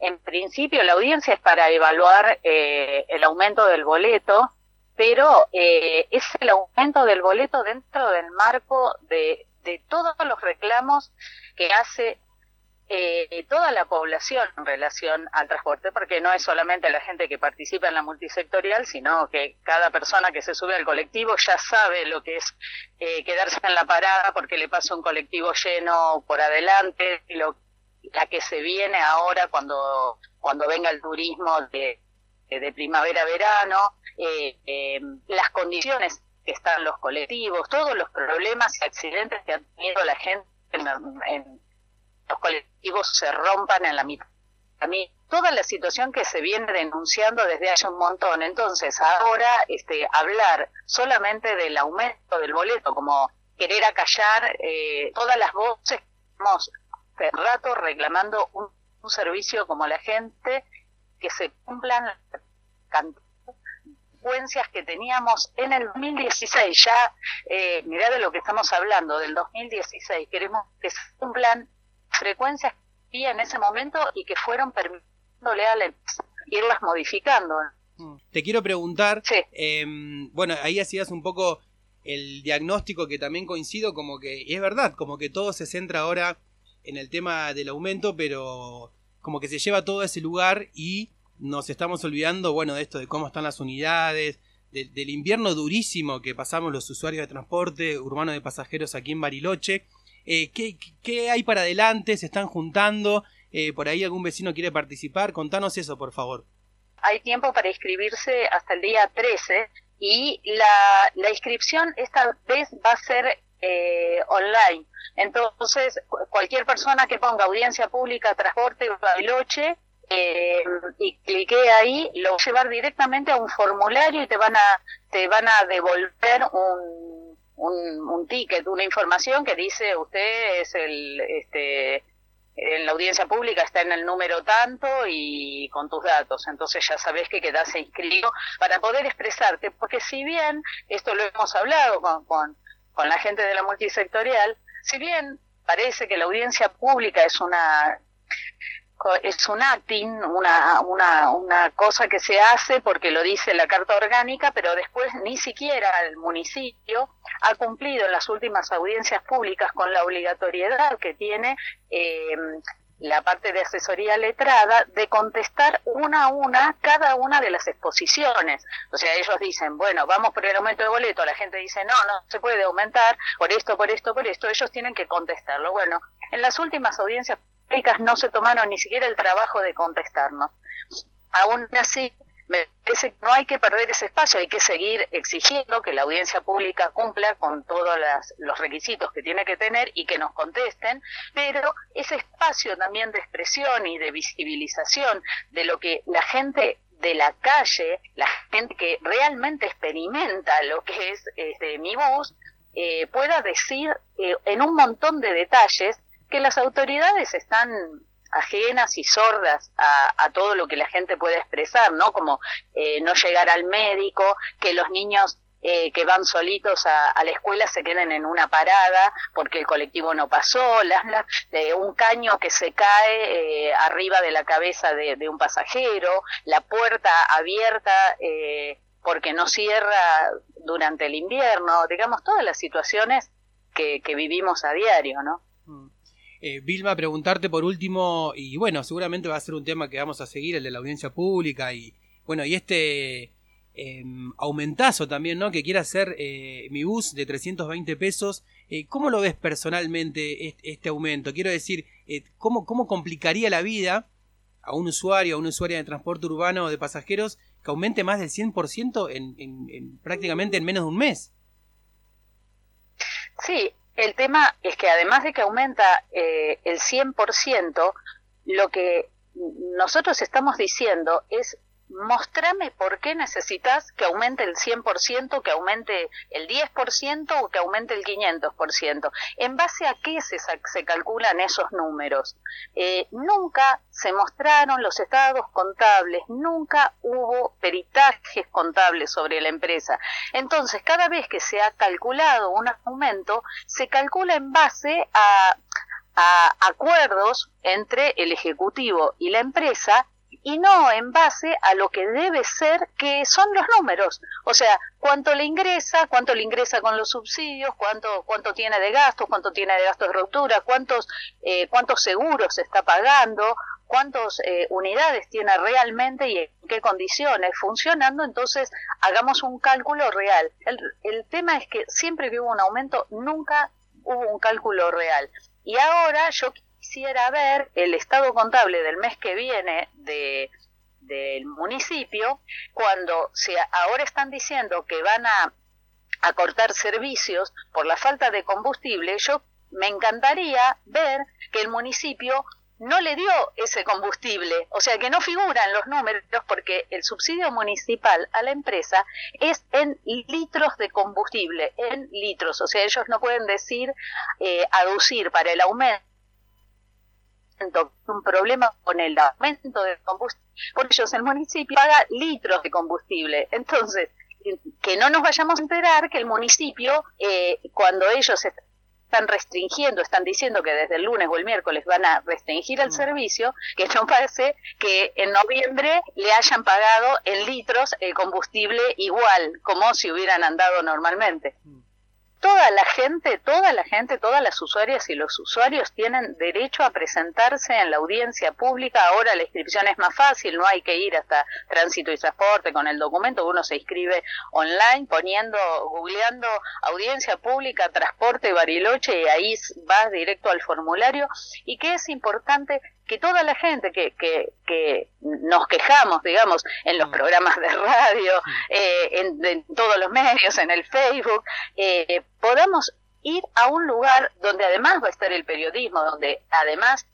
en principio la audiencia es para evaluar eh, el aumento del boleto, pero eh, es el aumento del boleto dentro del marco de, de todos los reclamos que hace eh, toda la población en relación al transporte, porque no es solamente la gente que participa en la multisectorial, sino que cada persona que se sube al colectivo ya sabe lo que es eh, quedarse en la parada porque le pasa un colectivo lleno por adelante, y lo, la que se viene ahora cuando, cuando venga el turismo de, de primavera-verano, eh, eh, las condiciones que están los colectivos, todos los problemas y accidentes que ha tenido la gente en, en los colectivos se rompan en la mitad. A mí, toda la situación que se viene denunciando desde hace un montón. Entonces, ahora, este, hablar solamente del aumento del boleto, como querer acallar eh, todas las voces que estamos hace rato reclamando un, un, servicio como la gente, que se cumplan consecuencias que teníamos en el 2016. Ya, eh, mirá de lo que estamos hablando, del 2016. Queremos que se cumplan frecuencias que había en ese momento y que fueron permitiéndole a la irlas modificando. Mm. Te quiero preguntar, sí. eh, bueno, ahí hacías un poco el diagnóstico que también coincido, como que, y es verdad, como que todo se centra ahora en el tema del aumento, pero como que se lleva todo a ese lugar y nos estamos olvidando, bueno, de esto, de cómo están las unidades, de, del invierno durísimo que pasamos los usuarios de transporte urbano de pasajeros aquí en Bariloche, eh, ¿qué, ¿qué, hay para adelante? ¿Se están juntando? Eh, ¿Por ahí algún vecino quiere participar? Contanos eso, por favor. Hay tiempo para inscribirse hasta el día 13 y la, la inscripción esta vez va a ser eh, online. Entonces, cualquier persona que ponga audiencia pública, transporte, Bariloche, eh, y clique ahí, lo llevar directamente a un formulario y te van a, te van a devolver un un, un ticket, una información que dice usted es el, este, en la audiencia pública está en el número tanto y con tus datos, entonces ya sabes que quedas inscrito para poder expresarte, porque si bien, esto lo hemos hablado con, con, con la gente de la multisectorial, si bien parece que la audiencia pública es una es un acting, una, una, una cosa que se hace porque lo dice la Carta Orgánica, pero después ni siquiera el municipio ha cumplido las últimas audiencias públicas con la obligatoriedad que tiene eh, la parte de asesoría letrada de contestar una a una cada una de las exposiciones. O sea, ellos dicen, bueno, vamos por el aumento de boleto, la gente dice, no, no se puede aumentar por esto, por esto, por esto, ellos tienen que contestarlo. Bueno, en las últimas audiencias no se tomaron ni siquiera el trabajo de contestarnos. Aún así, me parece que no hay que perder ese espacio, hay que seguir exigiendo que la audiencia pública cumpla con todos los requisitos que tiene que tener y que nos contesten, pero ese espacio también de expresión y de visibilización de lo que la gente de la calle, la gente que realmente experimenta lo que es este, mi voz, eh, pueda decir eh, en un montón de detalles que las autoridades están ajenas y sordas a, a, todo lo que la gente puede expresar, ¿no? Como eh, no llegar al médico, que los niños eh, que van solitos a, a, la escuela se queden en una parada porque el colectivo no pasó, la, la, de un caño que se cae eh, arriba de la cabeza de, un pasajero, la puerta abierta eh, porque no cierra durante el invierno, digamos, todas las situaciones que, que vivimos a diario, ¿no? Mm. Eh, Vilma, preguntarte por último, y bueno, seguramente va a ser un tema que vamos a seguir, el de la audiencia pública, y bueno, y este eh, aumentazo también, ¿no? Que quiere hacer eh, mi bus de 320 pesos. Eh, ¿Cómo lo ves personalmente este, aumento? Quiero decir, eh, ¿cómo, ¿cómo complicaría la vida a un usuario, a una usuaria de transporte urbano de pasajeros que aumente más del 100% en, en, en prácticamente en menos de un mes? Sí, el tema es que además de que aumenta eh, el 100%, lo que nosotros estamos diciendo es mostrame por qué necesitas que aumente el 100%, que aumente el 10% o que aumente el 500%. ¿En base a qué se, calculan esos números? Eh, nunca se mostraron los estados contables, nunca hubo peritajes contables sobre la empresa. Entonces, cada vez que se ha calculado un aumento, se calcula en base a acuerdos entre el Ejecutivo y la empresa y no en base a lo que debe ser, que son los números. O sea, cuánto le ingresa, cuánto le ingresa con los subsidios, cuánto, cuánto tiene de gastos, cuánto tiene de gastos de ruptura, cuántos, eh, cuántos seguros está pagando, cuántas eh, unidades tiene realmente y en qué condiciones funcionando, entonces hagamos un cálculo real. El, el tema es que siempre que hubo un aumento, nunca hubo un cálculo real. Y ahora yo quisiera ver el estado contable del mes que viene de, del municipio, cuando se, ahora están diciendo que van a, a cortar servicios por la falta de combustible, yo me encantaría ver que el municipio no le dio ese combustible, o sea que no figura en los números porque el subsidio municipal a la empresa es en litros de combustible, en litros, o sea ellos no pueden decir, eh, aducir para el aumento un problema con el aumento del combustible, por ellos el municipio paga litros de combustible. Entonces, que no nos vayamos a enterar que el municipio, eh, cuando ellos están restringiendo, están diciendo que desde el lunes o el miércoles van a restringir el mm. servicio, que no pase que en noviembre le hayan pagado en litros el combustible igual, como si hubieran andado normalmente. Mm toda la gente, toda la gente, todas las usuarias y los usuarios tienen derecho a presentarse en la audiencia pública. Ahora la inscripción es más fácil, no hay que ir hasta tránsito y transporte con el documento, uno se inscribe online poniendo, googleando audiencia pública, transporte Bariloche y ahí vas directo al formulario. Y que es importante que toda la gente que, que, que nos quejamos, digamos, en los mm. programas de radio, eh, en, todos los medios, en el Facebook, eh, podamos ir a un lugar donde además va a estar el periodismo, donde además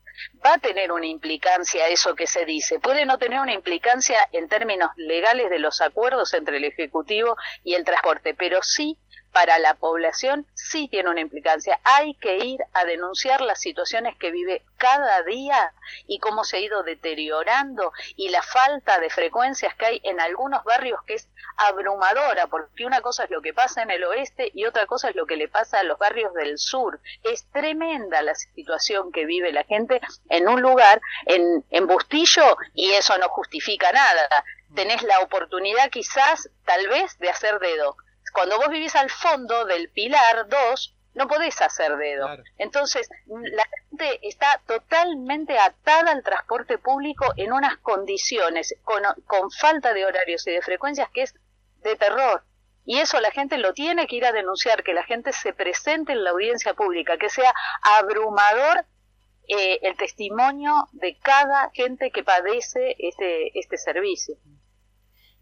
va a tener una implicancia eso que se dice. Puede no tener una implicancia en términos legales de los acuerdos entre el Ejecutivo y el transporte, pero sí para la población sí tiene una implicancia. Hay que ir a denunciar las situaciones que vive cada día y cómo se ha ido deteriorando y la falta de frecuencias que hay en algunos barrios que es abrumadora, porque una cosa es lo que pasa en el oeste y otra cosa es lo que le pasa a los barrios del sur. Es tremenda la situación que vive la gente en un lugar, en, en Bustillo, y eso no justifica nada. Tenés la oportunidad quizás, tal vez, de hacer dedo cuando vos vivís al fondo del pilar 2, no podés hacer dedo. Entonces, la gente está totalmente atada al transporte público en unas condiciones, con, con falta de horarios y de frecuencias que es de terror. Y eso la gente lo tiene que ir a denunciar, que la gente se presente en la audiencia pública, que sea abrumador eh, el testimonio de cada gente que padece este, este servicio.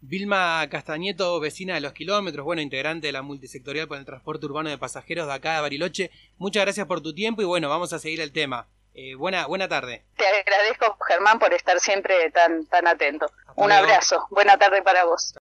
Vilma Castañeto, vecina de los kilómetros, bueno, integrante de la multisectorial por el transporte urbano de pasajeros de acá de Bariloche. Muchas gracias por tu tiempo y bueno, vamos a seguir el tema. Eh, buena, buena tarde. Te agradezco, Germán, por estar siempre tan, tan atento. Un abrazo. Buena tarde para vos.